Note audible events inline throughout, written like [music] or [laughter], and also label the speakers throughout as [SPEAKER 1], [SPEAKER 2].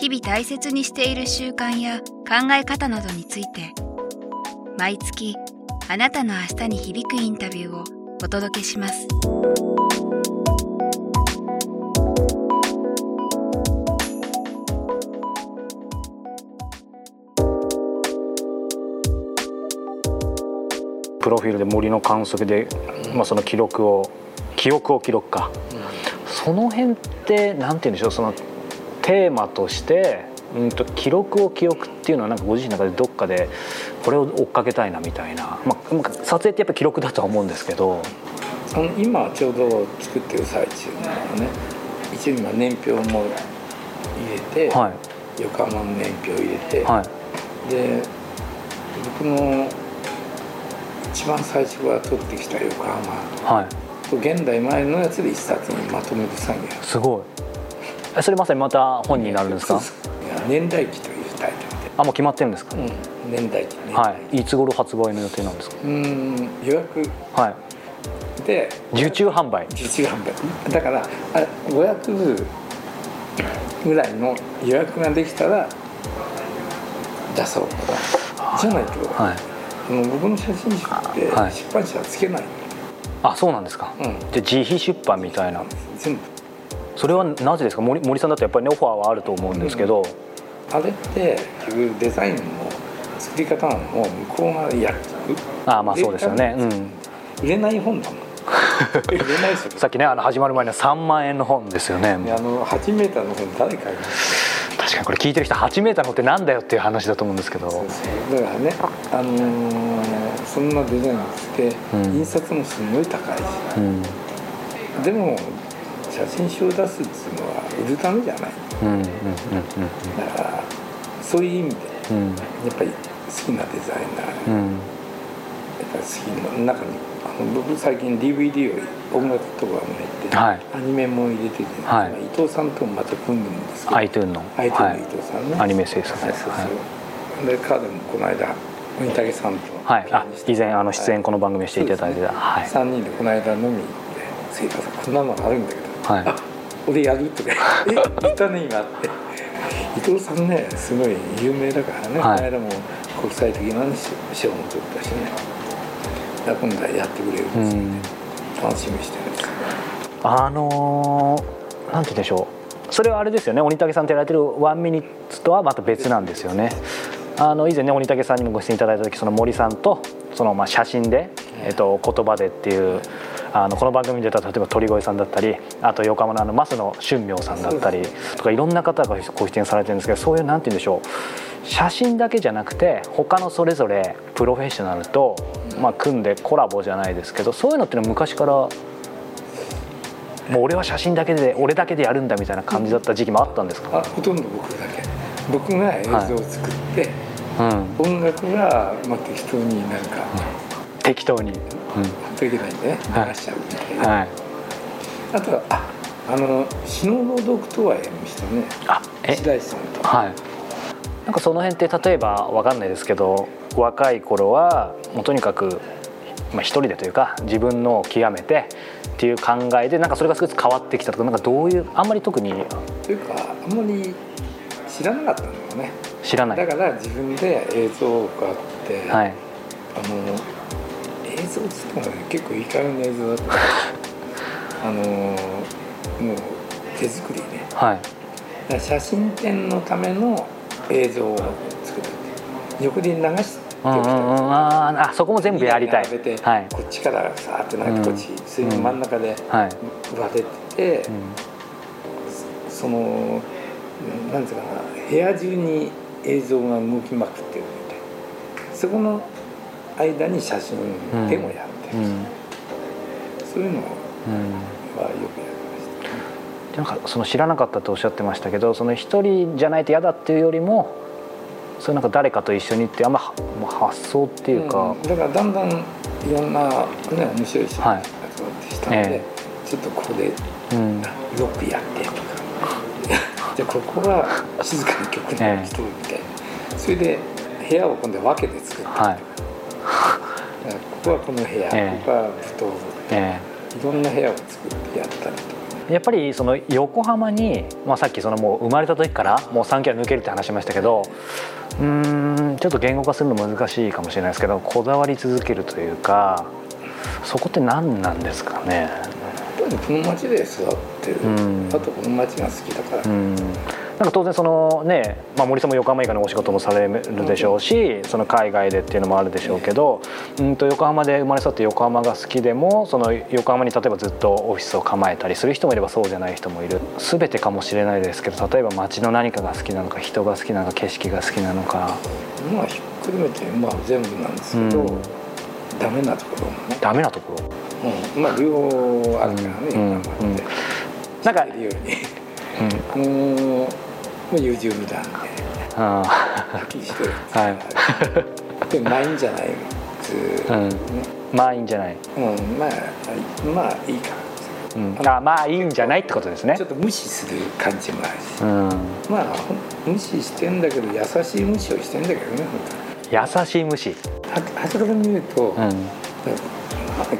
[SPEAKER 1] 日々大切にしている習慣や考え方などについて毎月あなたの明日に響くインタビューをお届けします。
[SPEAKER 2] プロフィールで森の観測で、まあ、その記録を記憶を記録か、その辺って何て言うんでしょうそのテーマとしてうんと記録を記憶っていうのはなんかご自身の中でどっかでこれを追っかけたいなみたいな、まあ、撮影ってやっぱ記録だとは思うんですけど。
[SPEAKER 3] あの今ちょうど作ってる最中なのね一応今年表も入れて、
[SPEAKER 2] はい。
[SPEAKER 3] 横浜の年表入れて、
[SPEAKER 2] はい。
[SPEAKER 3] で僕の一番最初から撮ってきた横浜。
[SPEAKER 2] はい。
[SPEAKER 3] と現代前のやつで一冊にまとめる作業。
[SPEAKER 2] すごい。えそれまさにまた本になるんですか？
[SPEAKER 3] 年代記というタイト
[SPEAKER 2] あもう決まってるんですか、
[SPEAKER 3] ルで、うん、年代記年代。
[SPEAKER 2] はい。いつ頃発売の予定なんですか？
[SPEAKER 3] うーん予約。
[SPEAKER 2] はい。
[SPEAKER 3] で
[SPEAKER 2] 受注販売。
[SPEAKER 3] 受注販売。だからあ500部ぐらいの予約ができたら出そうじゃないと、
[SPEAKER 2] はい。
[SPEAKER 3] あの僕の写真集って
[SPEAKER 2] はい。
[SPEAKER 3] 出版社はつけない、
[SPEAKER 2] あそうなんですか、
[SPEAKER 3] うん。
[SPEAKER 2] で自費出版みたいな。
[SPEAKER 3] 全部
[SPEAKER 2] それはなぜですか？森森さんだとやっぱりねオファーはあると思うんですけど、
[SPEAKER 3] あれって結局デザインも作り方も向こうがやる
[SPEAKER 2] ああまあそうですよね。うん。
[SPEAKER 3] 売れない本だもん。売れないですよ。[laughs]
[SPEAKER 2] さっきねあの始まる前には3万円の本ですよね。
[SPEAKER 3] あの8メーターの本誰買います
[SPEAKER 2] 確かにこれ聞いてる人8メーターの本ってなんだよっていう話だと思うんですけど。
[SPEAKER 3] そうそう。だからね、あのーそんなデザインして、
[SPEAKER 2] うん。
[SPEAKER 3] 印刷もすごい高いし。
[SPEAKER 2] うん。
[SPEAKER 3] でも写真集を出すっていうのは売るためじゃない。
[SPEAKER 2] うんうんうん
[SPEAKER 3] だからそういう意味でやっぱり好きなデザイナー、
[SPEAKER 1] うん。
[SPEAKER 3] やっぱり好きな中にあの僕最近 DVD を音楽とかも入って、
[SPEAKER 2] はい。
[SPEAKER 3] アニメも入れてて、
[SPEAKER 1] はい。
[SPEAKER 3] 伊藤さんともまた組んでるんですけど
[SPEAKER 1] アイトゥーンの。
[SPEAKER 3] 相手の伊
[SPEAKER 1] はい。
[SPEAKER 3] 藤さんね、
[SPEAKER 1] アニメ制作
[SPEAKER 3] はい。そう。そう、で彼もこの間鬼武さんと
[SPEAKER 1] はい。あ以前あの出演この番組していただいてた。はい。
[SPEAKER 3] 3人でこの間飲みに行って「聖火さんこんなのあるんだけど、
[SPEAKER 1] はい。
[SPEAKER 3] あ俺やる?」とか「[laughs] え言ったね今」って。伊藤さんねすごい有名だからね、
[SPEAKER 1] はい。
[SPEAKER 3] この間も国際的な賞も取ったしね。今度はやってくれるんですよね、楽しみにしてるんですよ。
[SPEAKER 1] あのーなんて言うんでしょう。それはあれですよね。鬼武さんとやられてるワンミニッツとはまた別なんですよね。あの以前ね鬼武さんにもご出演いただいた時その森さんとそのまあ写真で、えっと、言葉でっていうあのこの番組に出た例えば鳥越さんだったりあと横浜のあの増野俊明さんだったりとかいろんな方がご出演されてるんですけどそういうなんて言うんでしょう写真だけじゃなくて他のそれぞれプロフェッショナルと、まあ、組んでコラボじゃないですけどそういうのっていうのは昔からもう俺は写真だけで俺だけでやるんだみたいな感じだった時期もあったんですか、
[SPEAKER 3] あほとんど僕だけ。僕が映像を作って、
[SPEAKER 1] うん、
[SPEAKER 3] 音楽はまあ適当になんか、
[SPEAKER 1] 適当に、
[SPEAKER 3] ほん。といけないんでね。
[SPEAKER 1] はい。
[SPEAKER 3] 流しちゃうみたい
[SPEAKER 1] うん、
[SPEAKER 3] な、
[SPEAKER 1] はい。
[SPEAKER 3] あとはああの詩の朗読とはやりましたね。
[SPEAKER 1] あえ？
[SPEAKER 3] 白石さんと。
[SPEAKER 1] はい。なんかその辺って例えばわかんないですけど若い頃はもうとにかく、まあ、一人でというか自分のを極めてっていう考えでなんかそれが少し変わってきたとかなんかどういうあんまり特に
[SPEAKER 3] というかあんまり知らなかったんだよね。
[SPEAKER 1] 知らない。
[SPEAKER 3] だから自分で映像をこうやって、
[SPEAKER 1] はい。
[SPEAKER 3] あの映像っつってもね結構いい加減な映像だったあのもう手作りね。
[SPEAKER 1] はい。
[SPEAKER 3] 写真展のための映像を作る横で流して
[SPEAKER 1] うんうんうん。あーあそこも全部やりたい。
[SPEAKER 3] 並べて、
[SPEAKER 1] はい。
[SPEAKER 3] こっちからさーってなってこっち、それに真ん中で
[SPEAKER 1] はい、
[SPEAKER 3] 割れてて、
[SPEAKER 1] うん
[SPEAKER 3] そのなんていうかな部屋中に映像が動きまくってるみたいな。そこの間に写真でもやってる、
[SPEAKER 1] うん。
[SPEAKER 3] そういうのは
[SPEAKER 1] うん
[SPEAKER 3] よくやりました。
[SPEAKER 1] なんかその知らなかったとおっしゃってましたけどその一人じゃないと嫌だっていうよりもそれなんか誰かと一緒にってあんま発想っていうか、
[SPEAKER 3] うん。だからだんだんいろんな、ね、面白い人が
[SPEAKER 1] はい。
[SPEAKER 3] 集まってきたので、
[SPEAKER 1] え
[SPEAKER 3] ちょっとここで
[SPEAKER 1] うん。
[SPEAKER 3] ロックやってとか。じゃあここは静かに曲に
[SPEAKER 1] ええ。
[SPEAKER 3] しとるみたいな、それで部屋を今度は分けて作って、
[SPEAKER 1] はい
[SPEAKER 3] ここはこの部屋、
[SPEAKER 1] ええ。
[SPEAKER 3] ここは舞踏部
[SPEAKER 1] え。
[SPEAKER 3] いろんな部屋を作ってやったりと
[SPEAKER 1] やっぱりその横浜に、まあ、さっきそのもう生まれた時からもう3キロ抜けるって話しましたけどうーんちょっと言語化するの難しいかもしれないですけどこだわり続けるというかそこって何なんですかね？
[SPEAKER 3] やっぱりこの町で育ってる、
[SPEAKER 1] うん。
[SPEAKER 3] あとこの町が好きだから、
[SPEAKER 1] うんなんか当然そのね、まあ、森さんも横浜以外のお仕事もされるでしょうしその海外でっていうのもあるでしょうけど、うん、と横浜で生まれ育って横浜が好きでもその横浜に例えばずっとオフィスを構えたりする人もいればそうじゃない人もいる。全てかもしれないですけど例えば街の何かが好きなのか人が好きなのか景色が好きなのか。
[SPEAKER 3] まあひっくるめて、まあ、全部なんですけど、
[SPEAKER 1] うん。
[SPEAKER 3] ダメなところもね、
[SPEAKER 1] ダメなところ。
[SPEAKER 3] うん、まあ両方あるからね、
[SPEAKER 1] うん。
[SPEAKER 3] 横浜って。
[SPEAKER 1] なんか
[SPEAKER 3] う
[SPEAKER 1] ん [laughs]
[SPEAKER 3] も優柔不断で
[SPEAKER 1] あ
[SPEAKER 3] はっきりしてる
[SPEAKER 1] はい。
[SPEAKER 3] でもないんじゃない普通、
[SPEAKER 1] うん。
[SPEAKER 3] ね。
[SPEAKER 1] まあいいんじゃない、
[SPEAKER 3] うん、まあまあいいか。
[SPEAKER 1] うん、あまあいいんじゃないってことですね。
[SPEAKER 3] ちょっと無視する感じもあるし、
[SPEAKER 1] うん。
[SPEAKER 3] まあほん無視してんだけど優しい無視をしてんだけどね
[SPEAKER 1] 優しい無視。
[SPEAKER 3] ははたから見ると、
[SPEAKER 1] うん。
[SPEAKER 3] なんか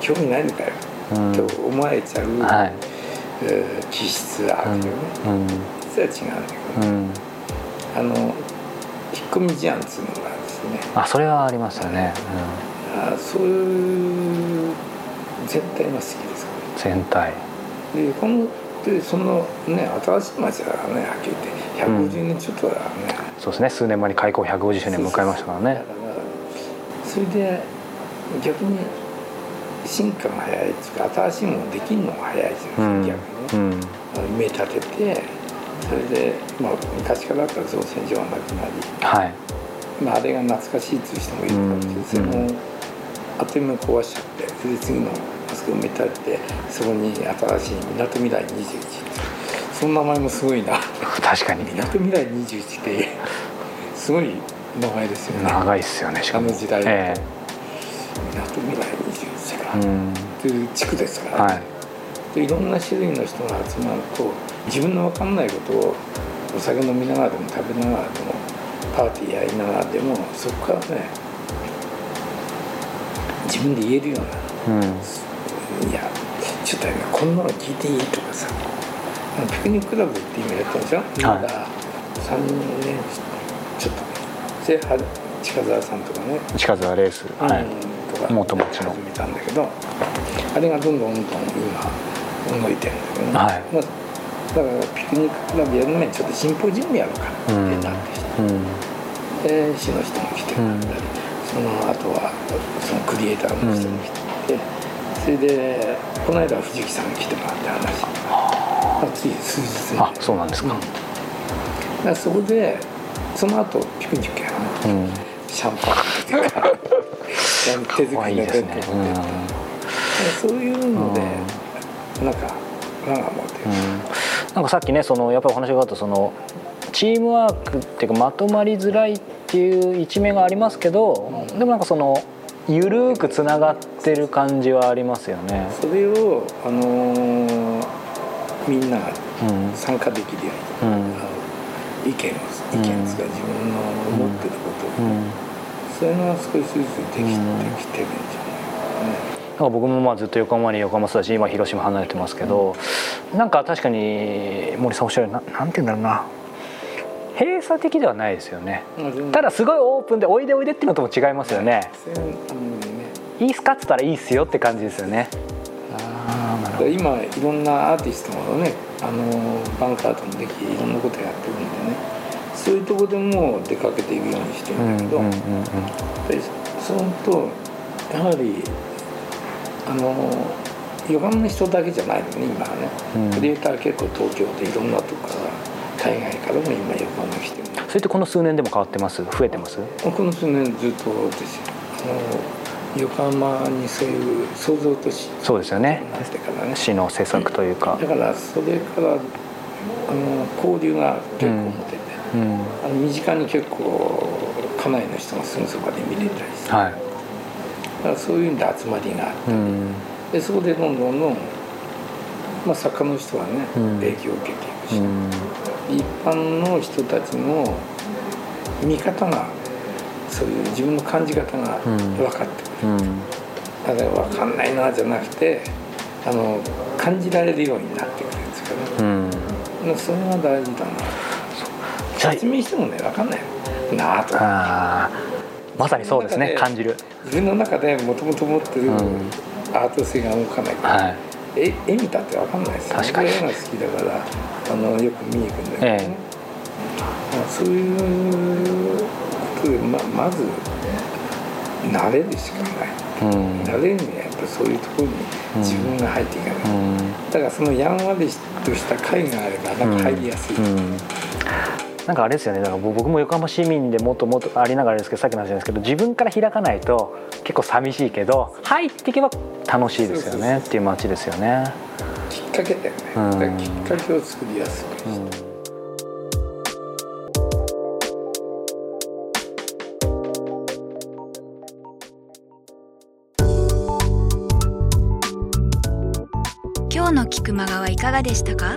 [SPEAKER 3] 興味ないのかよ、
[SPEAKER 1] うん。
[SPEAKER 3] と思われちゃう、
[SPEAKER 1] はい。
[SPEAKER 3] えー気質があるよね、
[SPEAKER 1] うん。
[SPEAKER 3] 実は違うん。だけど、
[SPEAKER 1] うん
[SPEAKER 3] あの引っ込み思案っていうのがですね。
[SPEAKER 1] あそれはありますよね、
[SPEAKER 3] あそういう全体が好きです
[SPEAKER 1] うん、全体。
[SPEAKER 3] でこのでそのね新しい町だからねはっきり言って150年ちょっとだからね、
[SPEAKER 1] そうですね。数年前に開港150周年迎えましたからね。
[SPEAKER 3] それで逆に進化が早いっていうか新しいものできるのが早いじゃないですか、
[SPEAKER 1] うん。
[SPEAKER 3] 逆にね、
[SPEAKER 1] うん。
[SPEAKER 3] 目立ててそれで、まあ、昔からだったら造船所がなくなり、
[SPEAKER 1] はい。
[SPEAKER 3] まあ、あれが懐かしいっていう人もいるかもしれない
[SPEAKER 1] うん。
[SPEAKER 3] それもあっという間に壊しちゃってそれで次のあそこを埋め立ててそこに新しいみなとみらい21その名前もすごいな。[laughs]
[SPEAKER 1] 確かに。
[SPEAKER 3] みなとみらい21ってすごい名前ですよね。
[SPEAKER 1] 長いっすよねしかも。
[SPEAKER 3] あの時代
[SPEAKER 1] え
[SPEAKER 3] みなとみらい21か。という地区ですから、
[SPEAKER 1] はい。
[SPEAKER 3] でいろんな種類の人が集まると自分の分かんないことをお酒飲みながらでも食べながらでもパーティーやりながらでもそこからね自分で言えるような
[SPEAKER 1] うん。
[SPEAKER 3] いやちょっとねこんなの聞いていいとかさピクニッククラブって今やったんでしょ、まだ3年ちょっとねそれは近澤さんとかね、
[SPEAKER 1] 近づレース。はい。
[SPEAKER 3] とか
[SPEAKER 1] 元町の。
[SPEAKER 3] 始めたんだけどあれがどんどんどんどん今動いてるんだけどね、
[SPEAKER 1] はい。
[SPEAKER 3] まあ、だからピクニッククラブやる前にちょっとシンポジウムやろうかって
[SPEAKER 1] うん
[SPEAKER 3] なってきて、
[SPEAKER 1] うん。
[SPEAKER 3] で市の人も来てもらったり、その後はそのクリエイターの人も来て、それでこの間は藤木さんに来てもらって話あつい数日前
[SPEAKER 1] あそうなんですか。
[SPEAKER 3] だからそこでその後ピクニックやるの
[SPEAKER 1] うん。
[SPEAKER 3] シャンパンっていうか手作りの
[SPEAKER 1] 怖いですね。
[SPEAKER 3] 弁当持ってそういうので、なんか我が持ってる、
[SPEAKER 1] うんなんかさっきねそのやっぱりお話があったそのチームワークっていうかまとまりづらいっていう一面がありますけどでもなんかそのゆるーくつながってる感じはありますよね。
[SPEAKER 3] それを、あのーみんな参加できるように、
[SPEAKER 1] うん。
[SPEAKER 3] 意見を意見ですか、自分の思ってることを、
[SPEAKER 1] うん。
[SPEAKER 3] それが少しずつでき,、
[SPEAKER 1] うん。
[SPEAKER 3] できてるんじゃないか
[SPEAKER 1] 僕もまあずっと横浜に横浜育ち今広島離れてますけど、なんか確かに森さんおっしゃるななんて言うんだろうな。閉鎖的ではないですよね。ただすごいオープンでおいでおいでっていうのとも違いますよね。いいっすかっつったらいいっすよって感じですよね。
[SPEAKER 3] 今いろんなアーティストもねあのバンカーともできいろんなことやってるんでね。そういうとこでも出かけていくようにしてる
[SPEAKER 1] うんん
[SPEAKER 3] だけど、
[SPEAKER 1] うんうん
[SPEAKER 3] でそうするとやはりあの横浜の人だけじゃないのね今はね、
[SPEAKER 1] うん。
[SPEAKER 3] クリエイター結構東京でいろんなとこから海外からも今横浜来てる
[SPEAKER 1] それってこの数年でも変わってます？増えてます？
[SPEAKER 3] この数年ずっとですよ。あの横浜にそういう創造都市
[SPEAKER 1] そうですよね。
[SPEAKER 3] になってからね。
[SPEAKER 1] 市の施策というか。
[SPEAKER 3] だからそれからあの交流が結構持てて、
[SPEAKER 1] うん。
[SPEAKER 3] あの身近に結構家内の人がすぐそばで見れたりして、
[SPEAKER 1] はい
[SPEAKER 3] だからそういうんで集まりがあって。
[SPEAKER 1] うん。
[SPEAKER 3] でそこでどんどんどん、まあ、作家の人はね、
[SPEAKER 1] うん。
[SPEAKER 3] 影響を受けていくし、
[SPEAKER 1] うん。
[SPEAKER 3] 一般の人たちの見方がそういう自分の感じ方が
[SPEAKER 1] うん。
[SPEAKER 3] 分かってくる、
[SPEAKER 1] うん。
[SPEAKER 3] だから分かんないなじゃなくてあの感じられるようになってくるんですけど、
[SPEAKER 1] うん。
[SPEAKER 3] ね、それが大事だな。説明してもね分かんない。なあと
[SPEAKER 1] まさにそうですね感じる。
[SPEAKER 3] 自分の中でもともと持ってる
[SPEAKER 1] うん。
[SPEAKER 3] アート性が動かない。から、
[SPEAKER 1] はい。
[SPEAKER 3] 絵絵見たって分かんないですよ
[SPEAKER 1] 確かに。
[SPEAKER 3] 僕絵が好きだからあのよく見に行くんだけどね、
[SPEAKER 1] え
[SPEAKER 3] まあ、そういうことでままず慣れるしかない。
[SPEAKER 1] うん。
[SPEAKER 3] 慣れるにはやっぱりそういうところに自分が入っていかない、
[SPEAKER 1] うん。
[SPEAKER 3] だからそのやんわりとした絵があればなんか入りやすい、
[SPEAKER 1] うんなんかあれですよね。だから僕も横浜市民でもっともっとありながらですけどさっきの話なんですけど自分から開かないと結構寂しいけど入っていけば楽しいですよね。っていう街ですよね。
[SPEAKER 3] きっかけだよね、
[SPEAKER 1] うん。
[SPEAKER 3] きっかけを作りやすく、
[SPEAKER 1] うん
[SPEAKER 4] 今日の菊間川いかがでしたか？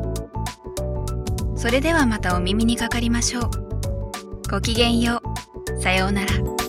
[SPEAKER 4] それではまたお耳にかかりましょう。ごきげんよう。さようなら。